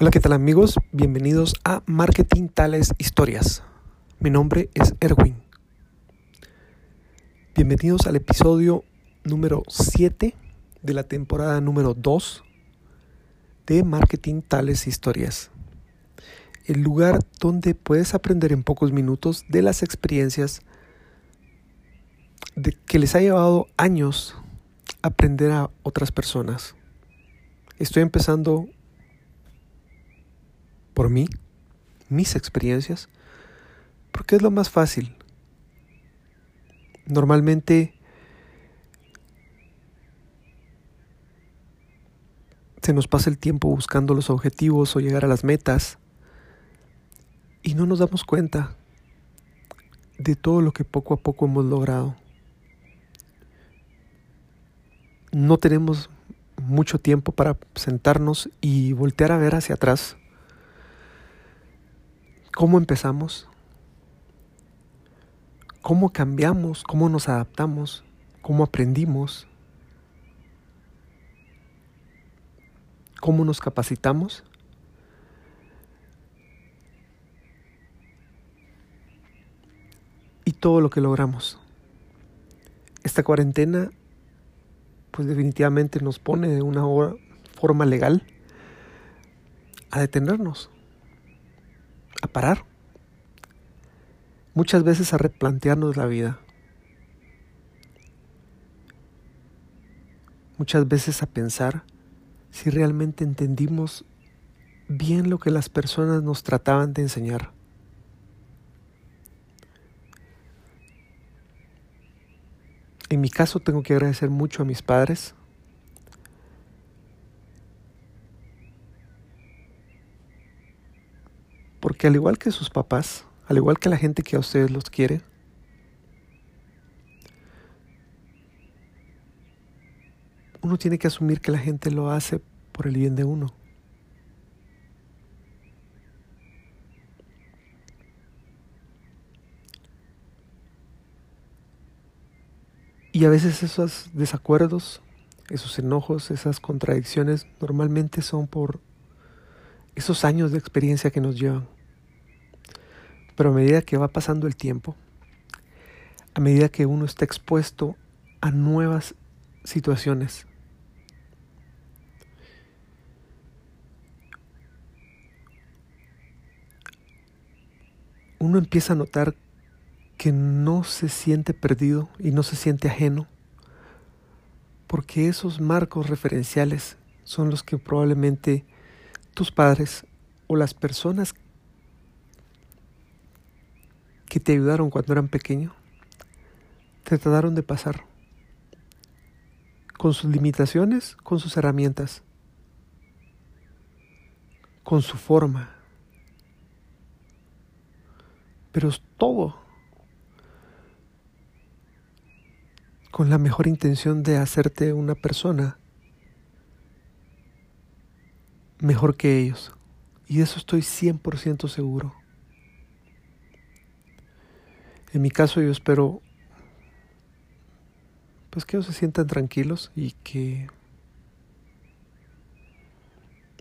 Hola, ¿qué tal amigos? Bienvenidos a Marketing Tales Historias. Mi nombre es Erwin. Bienvenidos al episodio número 7 de la temporada número 2 de Marketing Tales Historias. El lugar donde puedes aprender en pocos minutos de las experiencias que les ha llevado años aprender a otras personas. Estoy empezando por mí, mis experiencias, porque es lo más fácil. Normalmente se nos pasa el tiempo buscando los objetivos o llegar a las metas y no nos damos cuenta de todo lo que poco a poco hemos logrado. No tenemos mucho tiempo para sentarnos y voltear a ver hacia atrás ¿Cómo empezamos? ¿Cómo cambiamos? ¿Cómo nos adaptamos? ¿Cómo aprendimos? ¿Cómo nos capacitamos? Y todo lo que logramos. Esta cuarentena pues definitivamente nos pone de una forma legal a detenernos a parar. Muchas veces a replantearnos la vida. Muchas veces a pensar si realmente entendimos bien lo que las personas nos trataban de enseñar. En mi caso tengo que agradecer mucho a mis padres Porque al igual que sus papás, al igual que la gente que a ustedes los quiere, uno tiene que asumir que la gente lo hace por el bien de uno. Y a veces esos desacuerdos, esos enojos, esas contradicciones normalmente son por esos años de experiencia que nos llevan. Pero a medida que va pasando el tiempo, a medida que uno está expuesto a nuevas situaciones, uno empieza a notar que no se siente perdido y no se siente ajeno, porque esos marcos referenciales son los que probablemente tus padres o las personas que te ayudaron cuando eran pequeño te trataron de pasar con sus limitaciones, con sus herramientas, con su forma. Pero es todo con la mejor intención de hacerte una persona mejor que ellos. Y de eso estoy 100% seguro. En mi caso yo espero pues que ellos se sientan tranquilos y que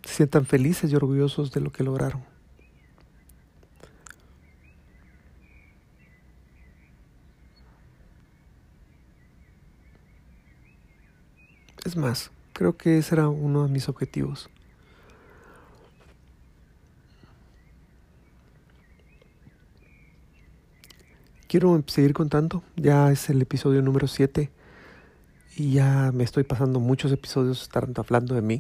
se sientan felices y orgullosos de lo que lograron. Es más, creo que ese era uno de mis objetivos. Quiero seguir contando. Ya es el episodio número 7 y ya me estoy pasando muchos episodios estar hablando de mí.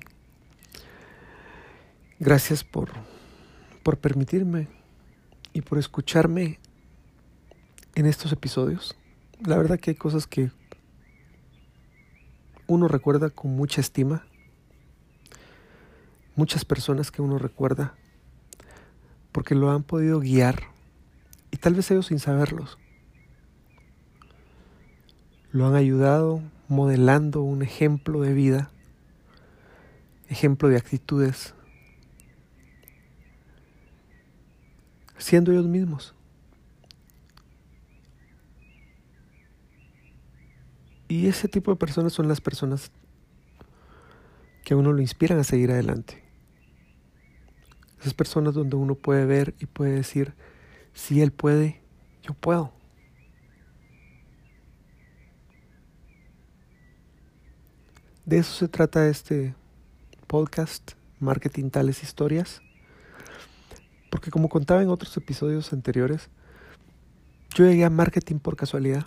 Gracias por, por permitirme y por escucharme en estos episodios. La verdad que hay cosas que uno recuerda con mucha estima. Muchas personas que uno recuerda porque lo han podido guiar y tal vez ellos sin saberlos lo han ayudado modelando un ejemplo de vida, ejemplo de actitudes, siendo ellos mismos. Y ese tipo de personas son las personas que a uno lo inspiran a seguir adelante. Esas personas donde uno puede ver y puede decir, si él puede, yo puedo. De eso se trata este podcast, Marketing Tales Historias. Porque como contaba en otros episodios anteriores, yo llegué a marketing por casualidad.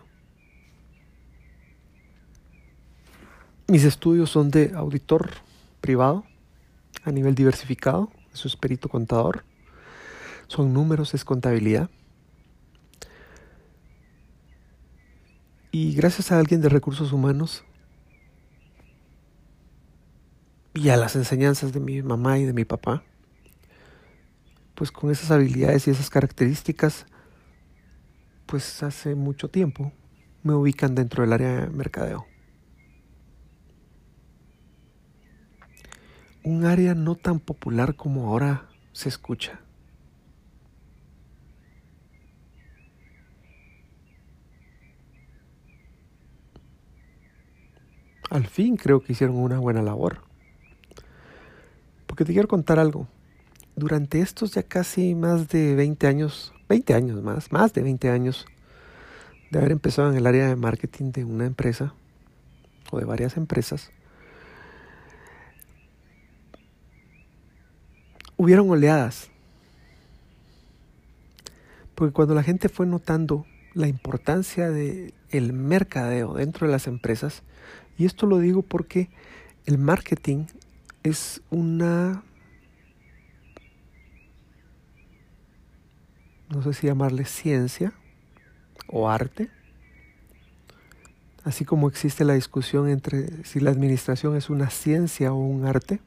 Mis estudios son de auditor privado a nivel diversificado, es perito contador, son números, es contabilidad. Y gracias a alguien de recursos humanos y a las enseñanzas de mi mamá y de mi papá, pues con esas habilidades y esas características, pues hace mucho tiempo me ubican dentro del área de mercadeo. un área no tan popular como ahora se escucha. Al fin creo que hicieron una buena labor. Porque te quiero contar algo. Durante estos ya casi más de 20 años, 20 años más, más de 20 años de haber empezado en el área de marketing de una empresa o de varias empresas, hubieron oleadas. Porque cuando la gente fue notando la importancia del el mercadeo dentro de las empresas, y esto lo digo porque el marketing es una no sé si llamarle ciencia o arte, así como existe la discusión entre si la administración es una ciencia o un arte,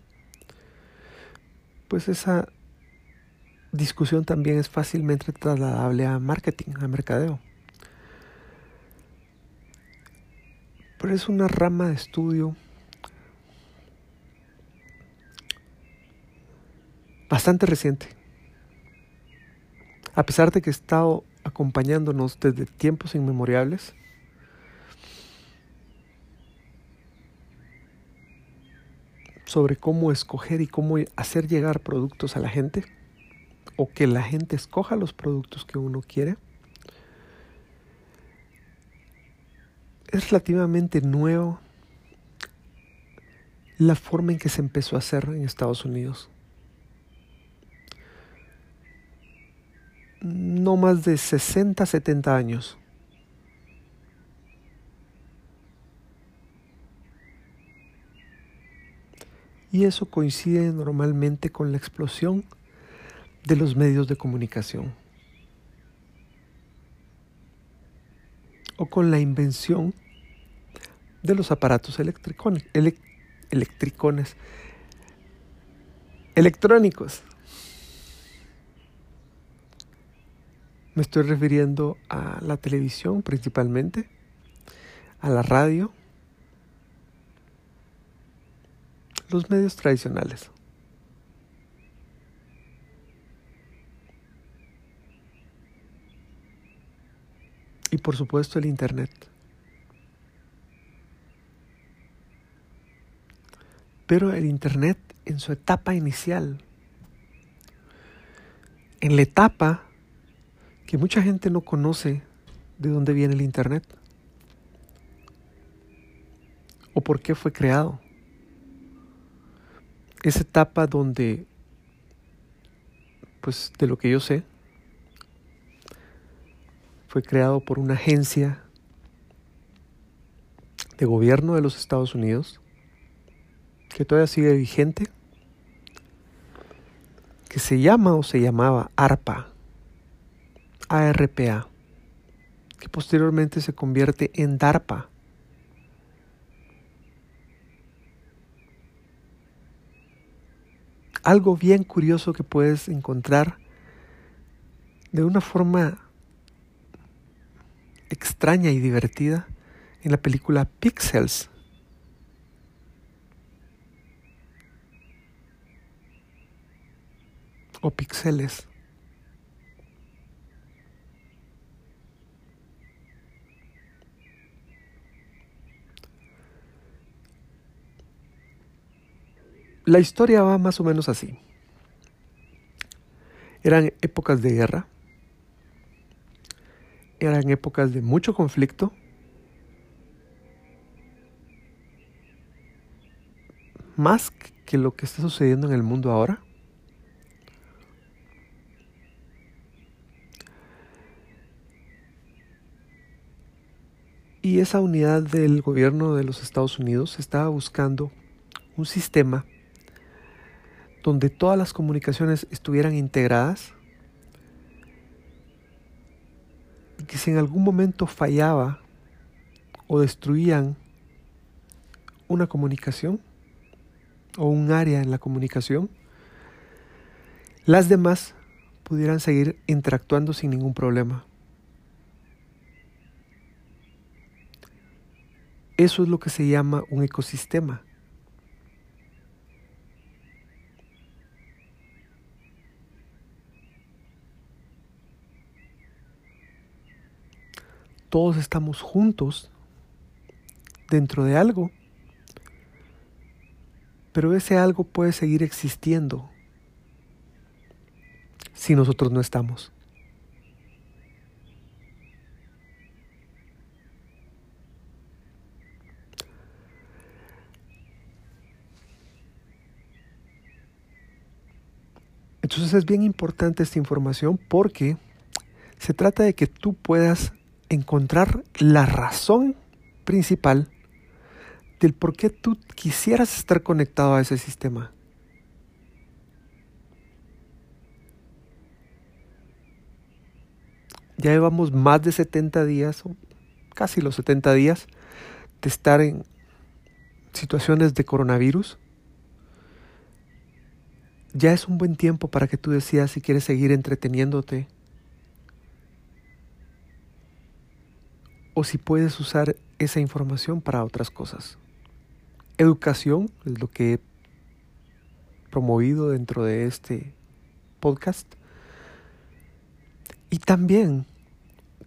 pues esa discusión también es fácilmente trasladable a marketing, a mercadeo. Pero es una rama de estudio bastante reciente. A pesar de que he estado acompañándonos desde tiempos inmemoriales, sobre cómo escoger y cómo hacer llegar productos a la gente o que la gente escoja los productos que uno quiere. Es relativamente nuevo la forma en que se empezó a hacer en Estados Unidos. No más de 60, 70 años. y eso coincide normalmente con la explosión de los medios de comunicación o con la invención de los aparatos electricones, electrónicos. Me estoy refiriendo a la televisión principalmente, a la radio, los medios tradicionales. Y por supuesto el Internet. Pero el Internet en su etapa inicial, en la etapa que mucha gente no conoce de dónde viene el Internet o por qué fue creado esa etapa donde, pues de lo que yo sé, fue creado por una agencia de gobierno de los Estados Unidos que todavía sigue vigente, que se llama o se llamaba ARPA, ARPA, que posteriormente se convierte en DARPA, algo bien curioso que puedes encontrar de una forma extraña y divertida en la película Pixels. O Pixeles. La historia va más o menos así. Eran épocas de guerra, eran épocas de mucho conflicto, más que lo que está sucediendo en el mundo ahora. Y esa unidad del gobierno de los Estados Unidos estaba buscando un sistema donde todas las comunicaciones estuvieran integradas y que si en algún momento fallaba o destruían una comunicación o un área en la comunicación, las demás pudieran seguir interactuando sin ningún problema. Eso es lo que se llama un ecosistema. todos estamos juntos dentro de algo, pero ese algo puede seguir existiendo si nosotros no estamos. Entonces es bien importante esta información porque se trata de que tú puedas encontrar la razón principal del por qué tú quisieras estar conectado a ese sistema. Ya llevamos más de 70 días, casi los 70 días, de estar en situaciones de coronavirus. Ya es un buen tiempo para que tú decidas si quieres seguir entreteniéndote o si puedes usar esa información para otras cosas. Educación es lo que he promovido dentro de este podcast. Y también,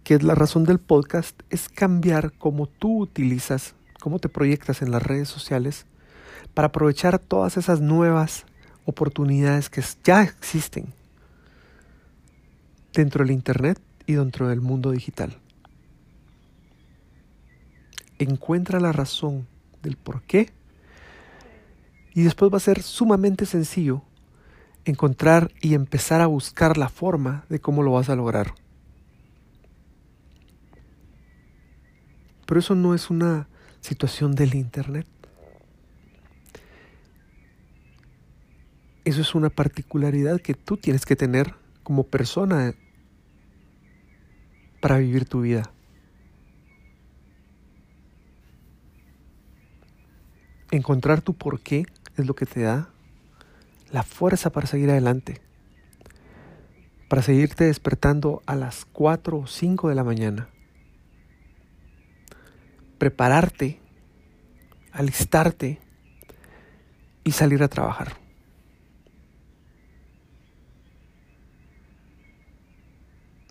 que es la razón del podcast, es cambiar cómo tú utilizas, cómo te proyectas en las redes sociales para aprovechar todas esas nuevas oportunidades que ya existen dentro del Internet y dentro del mundo digital encuentra la razón del por qué y después va a ser sumamente sencillo encontrar y empezar a buscar la forma de cómo lo vas a lograr. Pero eso no es una situación del Internet. Eso es una particularidad que tú tienes que tener como persona para vivir tu vida. Encontrar tu por qué es lo que te da la fuerza para seguir adelante, para seguirte despertando a las 4 o 5 de la mañana, prepararte, alistarte y salir a trabajar.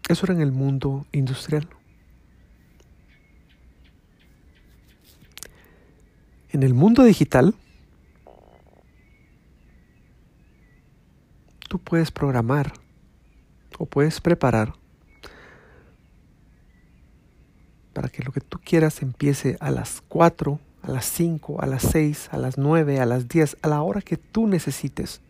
Eso era en el mundo industrial. En el mundo digital, tú puedes programar o puedes preparar para que lo que tú quieras empiece a las 4, a las 5, a las 6, a las 9, a las 10, a la hora que tú necesites.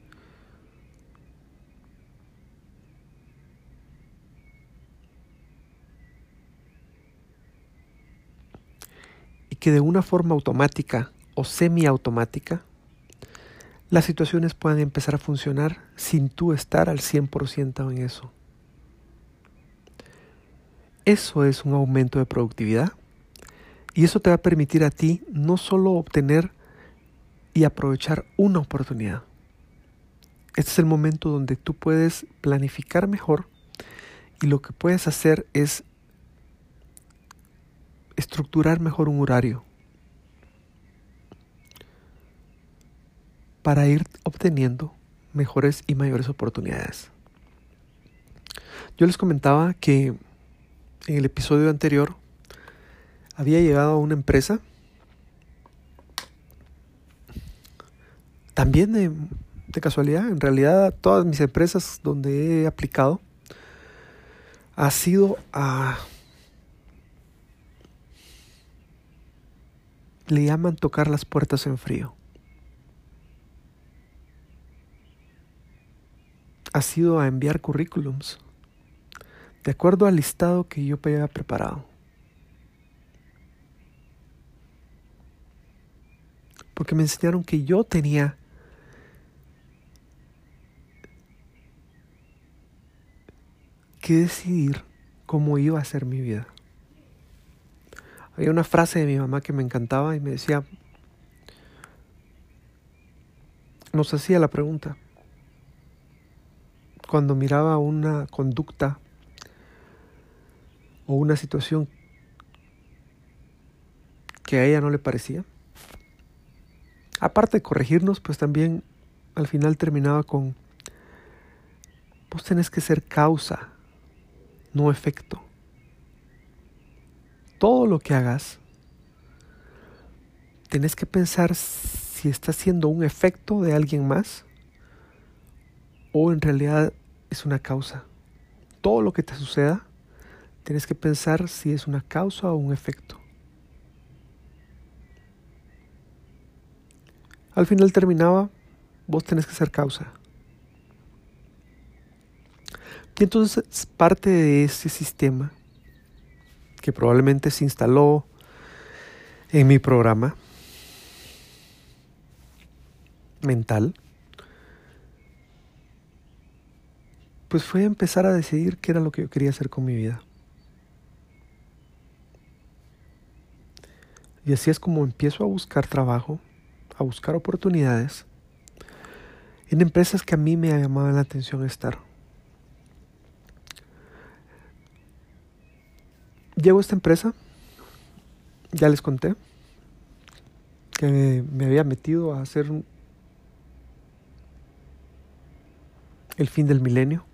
Y que de una forma automática o semiautomática, las situaciones pueden empezar a funcionar sin tú estar al 100% en eso. Eso es un aumento de productividad y eso te va a permitir a ti no solo obtener y aprovechar una oportunidad. Este es el momento donde tú puedes planificar mejor y lo que puedes hacer es estructurar mejor un horario, para ir obteniendo mejores y mayores oportunidades. Yo les comentaba que en el episodio anterior había llegado a una empresa también de, casualidad. En realidad, todas mis empresas donde he aplicado ha sido a... Le llaman tocar las puertas en frío. Ha sido a enviar currículums de acuerdo al listado que yo había preparado. Porque me enseñaron que yo tenía que decidir cómo iba a ser mi vida. Había una frase de mi mamá que me encantaba y me decía, nos hacía la pregunta, cuando miraba una conducta o una situación que a ella no le parecía. Aparte de corregirnos, pues también al final terminaba con, vos tenés que ser causa, no efecto. Todo lo que hagas, tenés que pensar si está siendo un efecto de alguien más o en realidad es una causa. Todo lo que te suceda Tienes que pensar si es una causa o un efecto. Al final terminaba, vos tenés que ser causa. Y entonces parte de ese sistema que probablemente se instaló en mi programa mental, pues fue empezar a decidir qué era lo que yo quería hacer con mi vida. Y así es como empiezo a buscar trabajo, a buscar oportunidades en empresas que a mí me llamaban la atención estar. Llego a esta empresa, ya les conté, que me había metido a hacer el fin del milenio,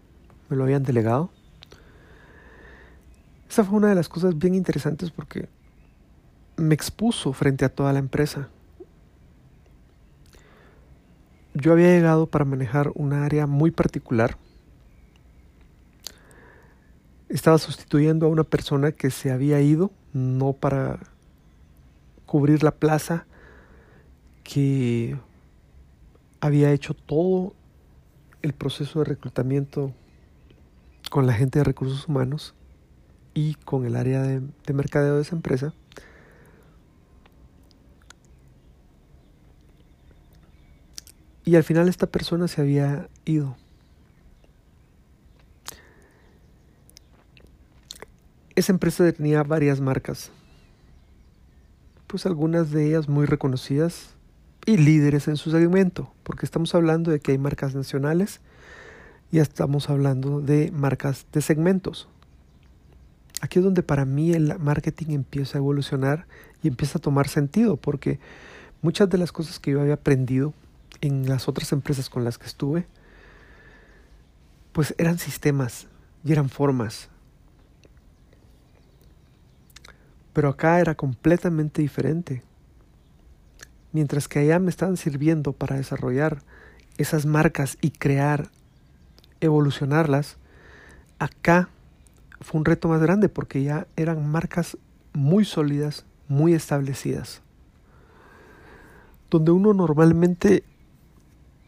me lo habían delegado. Esa fue una de las cosas bien interesantes porque me expuso frente a toda la empresa. Yo había llegado para manejar una área muy particular. Estaba sustituyendo a una persona que se había ido, no para cubrir la plaza, que había hecho todo el proceso de reclutamiento con la gente de recursos humanos y con el área de, de mercadeo de esa empresa. Y al final esta persona se había ido. Esa empresa tenía varias marcas, pues algunas de ellas muy reconocidas y líderes en su segmento, porque estamos hablando de que hay marcas nacionales y estamos hablando de marcas de segmentos. Aquí es donde para mí el marketing empieza a evolucionar y empieza a tomar sentido, porque muchas de las cosas que yo había aprendido en las otras empresas con las que estuve, pues eran sistemas y eran formas. Pero acá era completamente diferente. Mientras que allá me estaban sirviendo para desarrollar esas marcas y crear, evolucionarlas, acá fue un reto más grande porque ya eran marcas muy sólidas, muy establecidas, donde uno normalmente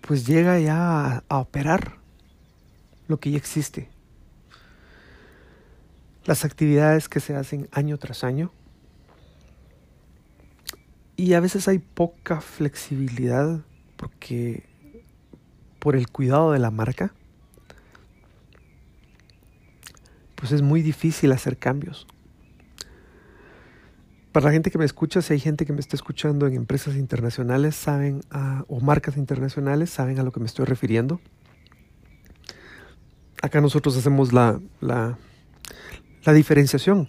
pues llega ya a, operar lo que ya existe. Las actividades que se hacen año tras año. Y a veces hay poca flexibilidad porque por el cuidado de la marca, pues es muy difícil hacer cambios. Para la gente que me escucha, si hay gente que me está escuchando en empresas internacionales, saben, o marcas internacionales, saben a lo que me estoy refiriendo. Acá nosotros hacemos la, la, la diferenciación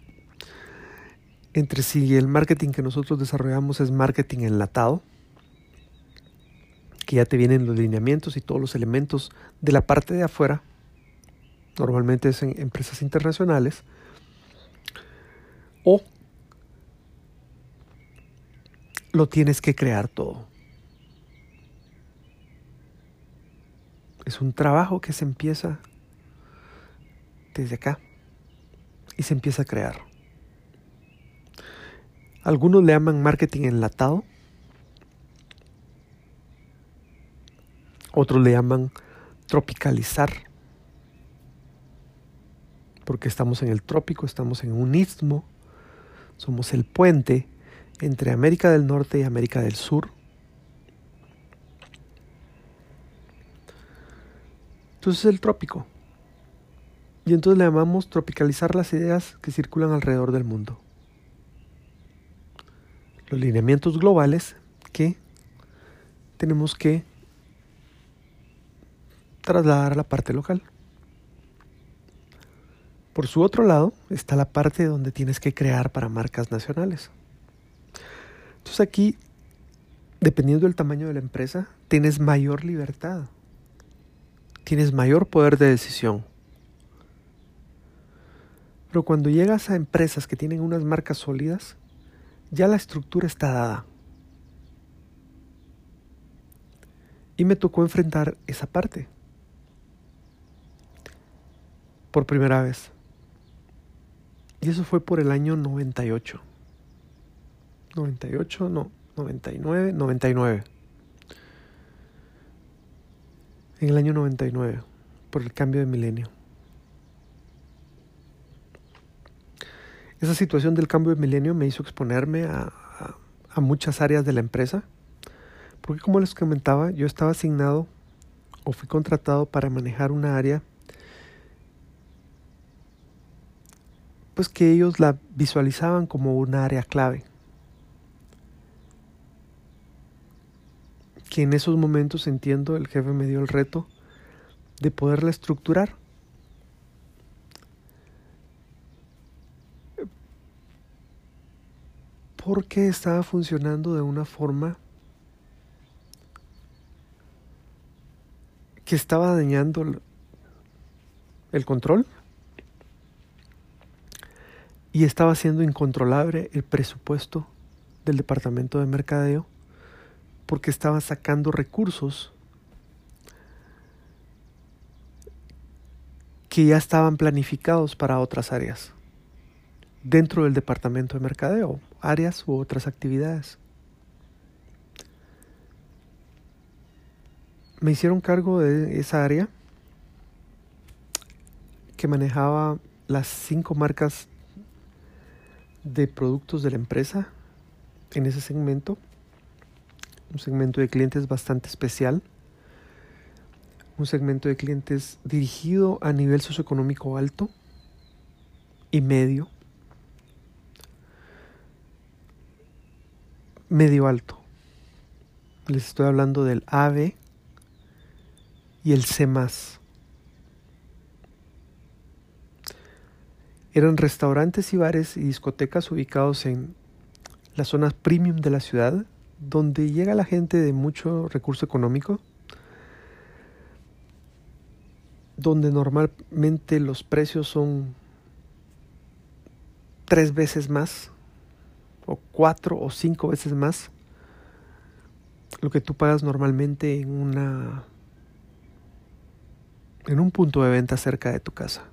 entre si el marketing que nosotros desarrollamos es marketing enlatado, que ya te vienen los lineamientos y todos los elementos de la parte de afuera, normalmente es en empresas internacionales, o lo tienes que crear todo. Es un trabajo que se empieza desde acá y se empieza a crear. Algunos le llaman marketing enlatado. Otros le llaman tropicalizar. Porque estamos en el trópico, estamos en un istmo. Somos el puente entre América del Norte y América del Sur. Entonces es el trópico. Y entonces le llamamos tropicalizar las ideas que circulan alrededor del mundo. Los lineamientos globales que tenemos que trasladar a la parte local. Por su otro lado está la parte donde tienes que crear para marcas nacionales. Entonces aquí, dependiendo del tamaño de la empresa, tienes mayor libertad, tienes mayor poder de decisión pero cuando llegas a empresas que tienen unas marcas sólidas, ya la estructura está dada. Y me tocó enfrentar esa parte. Por primera vez. Y eso fue por el año 98. 98, no, 99, 99. En el año 99, por el cambio de milenio. Esa situación del cambio de milenio me hizo exponerme a, muchas áreas de la empresa, porque como les comentaba, yo estaba asignado o fui contratado para manejar una área, pues que ellos la visualizaban como una área clave. Que en esos momentos entiendo el jefe me dio el reto de poderla estructurar porque estaba funcionando de una forma que estaba dañando el control y estaba siendo incontrolable el presupuesto del departamento de mercadeo porque estaba sacando recursos que ya estaban planificados para otras áreas dentro del departamento de mercadeo, áreas u otras actividades. Me hicieron cargo de esa área que manejaba las cinco marcas de productos de la empresa en ese segmento. Un segmento de clientes bastante especial. Un segmento de clientes dirigido a nivel socioeconómico alto y medio. Medio alto. Les estoy hablando del AB y el C. Eran restaurantes y bares y discotecas ubicados en las zonas premium de la ciudad, donde llega la gente de mucho recurso económico, donde normalmente los precios son tres veces más o cuatro o cinco veces más lo que tú pagas normalmente en una en un punto de venta cerca de tu casa.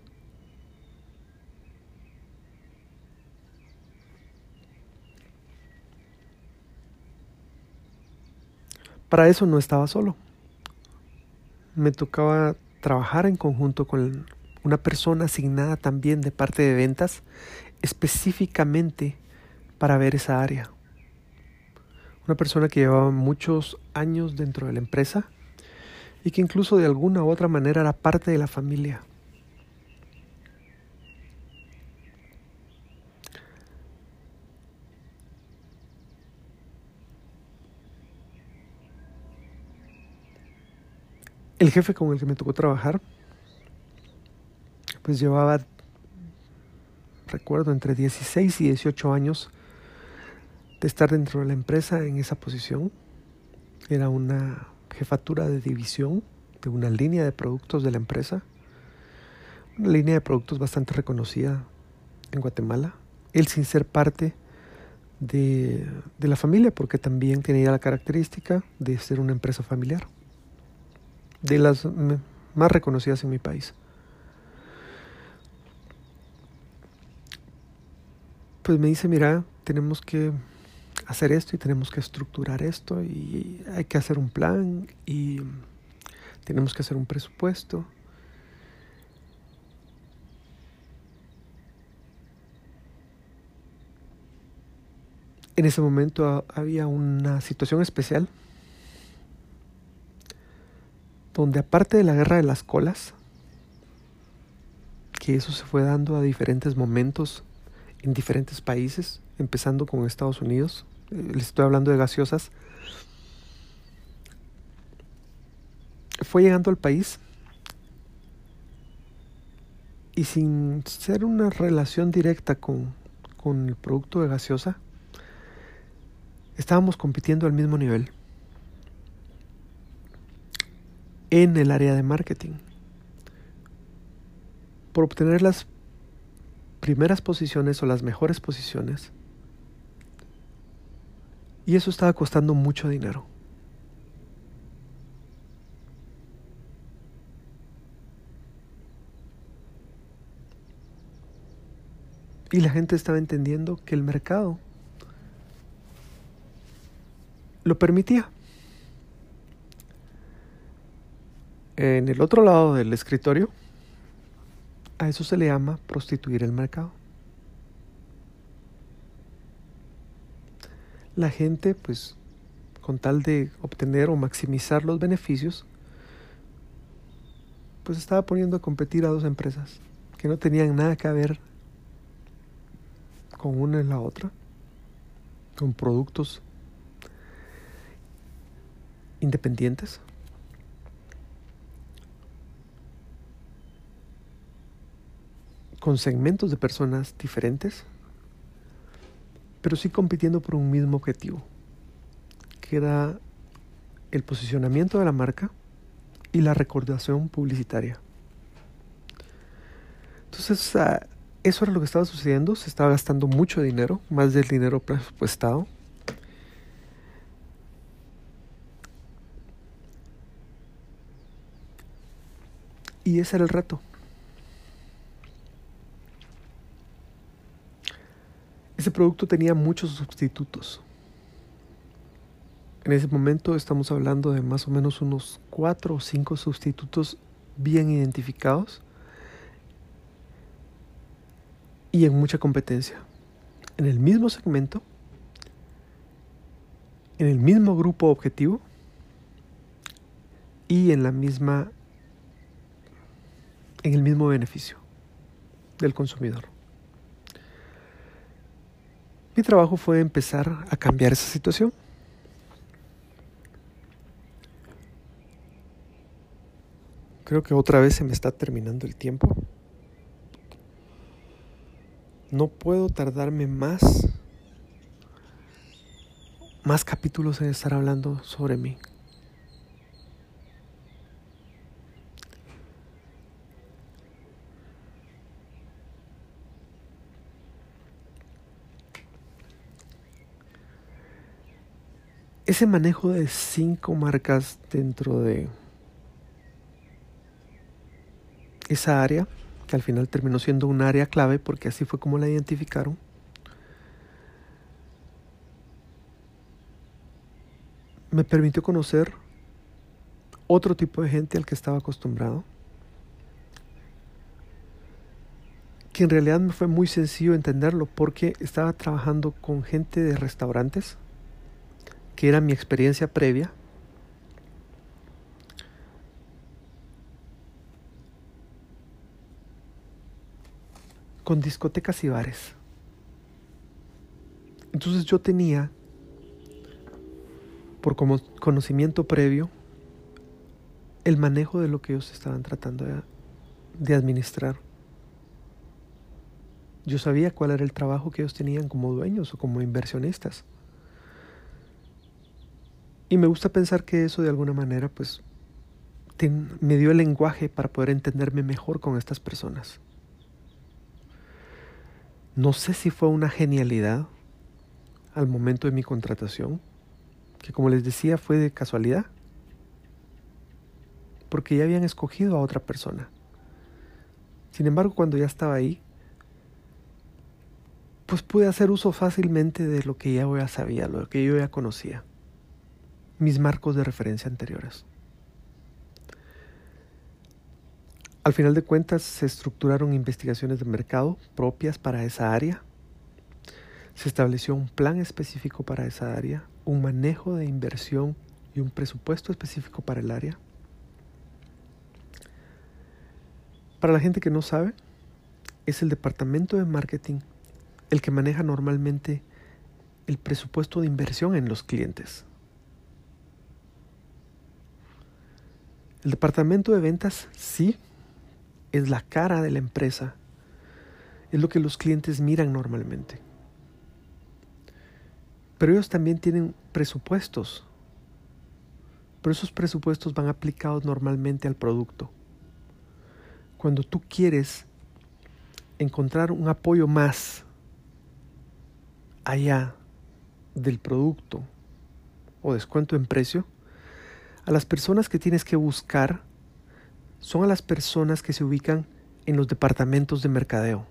Para eso no estaba solo. Me tocaba trabajar en conjunto con una persona asignada también de parte de ventas específicamente para ver esa área. Una persona que llevaba muchos años dentro de la empresa y que incluso de alguna u otra manera era parte de la familia. El jefe con el que me tocó trabajar, pues llevaba, recuerdo, entre 16 y 18 años de estar dentro de la empresa en esa posición. Era una jefatura de división de una línea de productos de la empresa. Una línea de productos bastante reconocida en Guatemala. Él sin ser parte de, de la familia, porque también tenía la característica de ser una empresa familiar. de las más reconocidas en mi país. Pues me dice, mira, tenemos que hacer esto y tenemos que estructurar esto y hay que hacer un plan y tenemos que hacer un presupuesto. En ese momento había una situación especial donde aparte de la guerra de las colas, que eso se fue dando a diferentes momentos en diferentes países, empezando con Estados Unidos, les estoy hablando de gaseosas, fue llegando al país y sin ser una relación directa con, con el producto de gaseosa, estábamos compitiendo al mismo nivel en el área de marketing por obtener las primeras posiciones o las mejores posiciones. Y eso estaba costando mucho dinero. Y la gente estaba entendiendo que el mercado lo permitía. En el otro lado del escritorio, a eso se le llama prostituir el mercado. La gente, pues, con tal de obtener o maximizar los beneficios, pues estaba poniendo a competir a dos empresas que no tenían nada que ver con una y la otra, con productos independientes. con segmentos de personas diferentes, pero sí compitiendo por un mismo objetivo, que era el posicionamiento de la marca y la recordación publicitaria. Entonces, ah, eso era lo que estaba sucediendo, se estaba gastando mucho dinero, más del dinero presupuestado. Y ese era el reto. Ese producto tenía muchos sustitutos. En ese momento estamos hablando de más o menos unos cuatro o cinco sustitutos bien identificados y en mucha competencia. En el mismo segmento, en el mismo grupo objetivo y en la misma en el mismo beneficio del consumidor. Mi trabajo fue empezar a cambiar esa situación. Creo que otra vez se me está terminando el tiempo. No puedo tardarme más más capítulos en estar hablando sobre mí. Ese manejo de cinco marcas dentro de esa área, que al final terminó siendo un área clave porque así fue como la identificaron, me permitió conocer otro tipo de gente al que estaba acostumbrado, que en realidad me fue muy sencillo entenderlo porque estaba trabajando con gente de restaurantes, que era mi experiencia previa, con discotecas y bares. Entonces yo tenía, por como conocimiento previo, el manejo de lo que ellos estaban tratando de, de administrar. Yo sabía cuál era el trabajo que ellos tenían como dueños o como inversionistas. Y me gusta pensar que eso de alguna manera pues me dio el lenguaje para poder entenderme mejor con estas personas. No sé si fue una genialidad al momento de mi contratación, que como les decía fue de casualidad, porque ya habían escogido a otra persona. Sin embargo, cuando ya estaba ahí, pues pude hacer uso fácilmente de lo que ya ya sabía, lo que yo ya conocía, mis marcos de referencia anteriores. Al final de cuentas se estructuraron investigaciones de mercado propias para esa área, se estableció un plan específico para esa área, un manejo de inversión y un presupuesto específico para el área. Para la gente que no sabe, es el departamento de marketing el que maneja normalmente el presupuesto de inversión en los clientes. El departamento de ventas sí es la cara de la empresa, es lo que los clientes miran normalmente. Pero ellos también tienen presupuestos pero esos presupuestos van aplicados normalmente al producto. Cuando tú quieres encontrar un apoyo más allá del producto o descuento en precio, a las personas que tienes que buscar son a las personas que se ubican en los departamentos de mercadeo.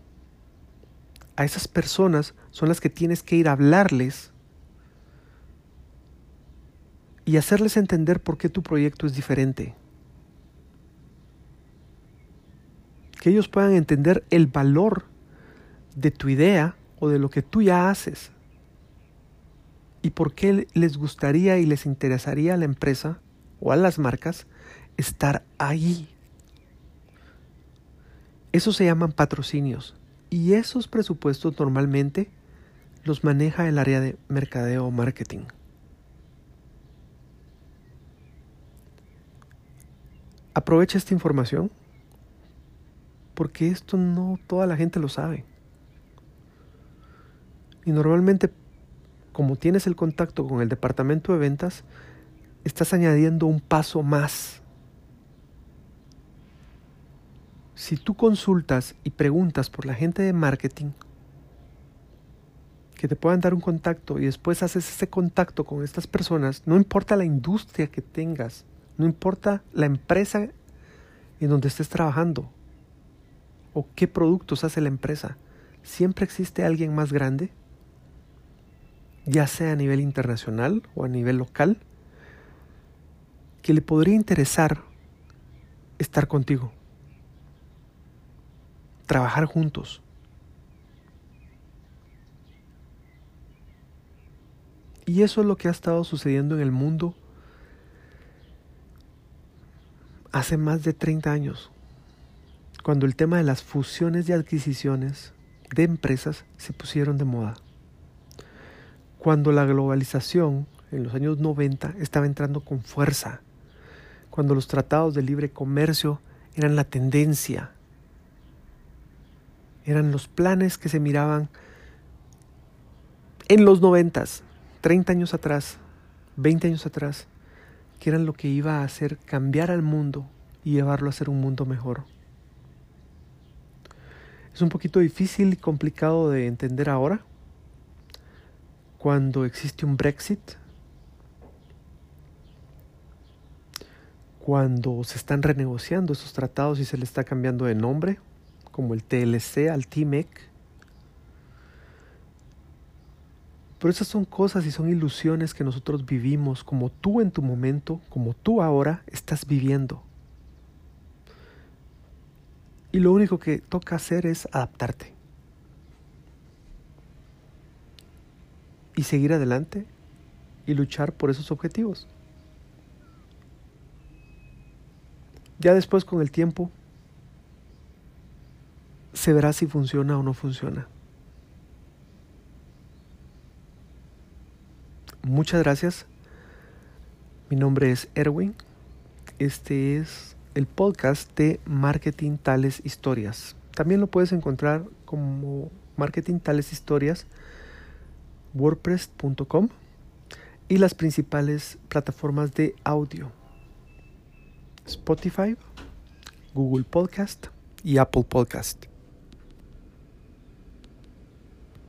A esas personas son las que tienes que ir a hablarles y hacerles entender por qué tu proyecto es diferente. Que ellos puedan entender el valor de tu idea o de lo que tú ya haces. Y por qué les gustaría y les interesaría a la empresa o a las marcas estar ahí. Eso se llaman patrocinios. Y esos presupuestos normalmente los maneja el área de mercadeo o marketing. Aprovecha esta información porque esto no toda la gente lo sabe. Y normalmente, como tienes el contacto con el departamento de ventas, estás añadiendo un paso más. Si tú consultas y preguntas por la gente de marketing, que te puedan dar un contacto y después haces ese contacto con estas personas, no importa la industria que tengas, no importa la empresa en donde estés trabajando o qué productos hace la empresa. Siempre existe alguien más grande, ya sea a nivel internacional o a nivel local, que le podría interesar estar contigo, trabajar juntos. Y eso es lo que ha estado sucediendo en el mundo hace más de 30 años, cuando el tema de las fusiones y adquisiciones de empresas se pusieron de moda. Cuando la globalización en los años 90 estaba entrando con fuerza. Cuando los tratados de libre comercio eran la tendencia. Eran los planes que se miraban en los 90, 30 años atrás, 20 años atrás que eran lo que iba a hacer cambiar al mundo y llevarlo a ser un mundo mejor. Es un poquito difícil y complicado de entender ahora cuando existe un Brexit, cuando se están renegociando esos tratados y se le está cambiando de nombre, como el TLC al TMEC, Pero esas son cosas y son ilusiones que nosotros vivimos como tú en tu momento, como tú ahora estás viviendo. Y lo único que toca hacer es adaptarte. Y seguir adelante y luchar por esos objetivos. Ya después con el tiempo se verá si funciona o no funciona. Muchas gracias. Mi nombre es Erwin. Este es el podcast de Marketing Tales Historias. También lo puedes encontrar como Marketing Tales Historias wordpress.com y las principales plataformas de audio Spotify, Google Podcast y Apple Podcast.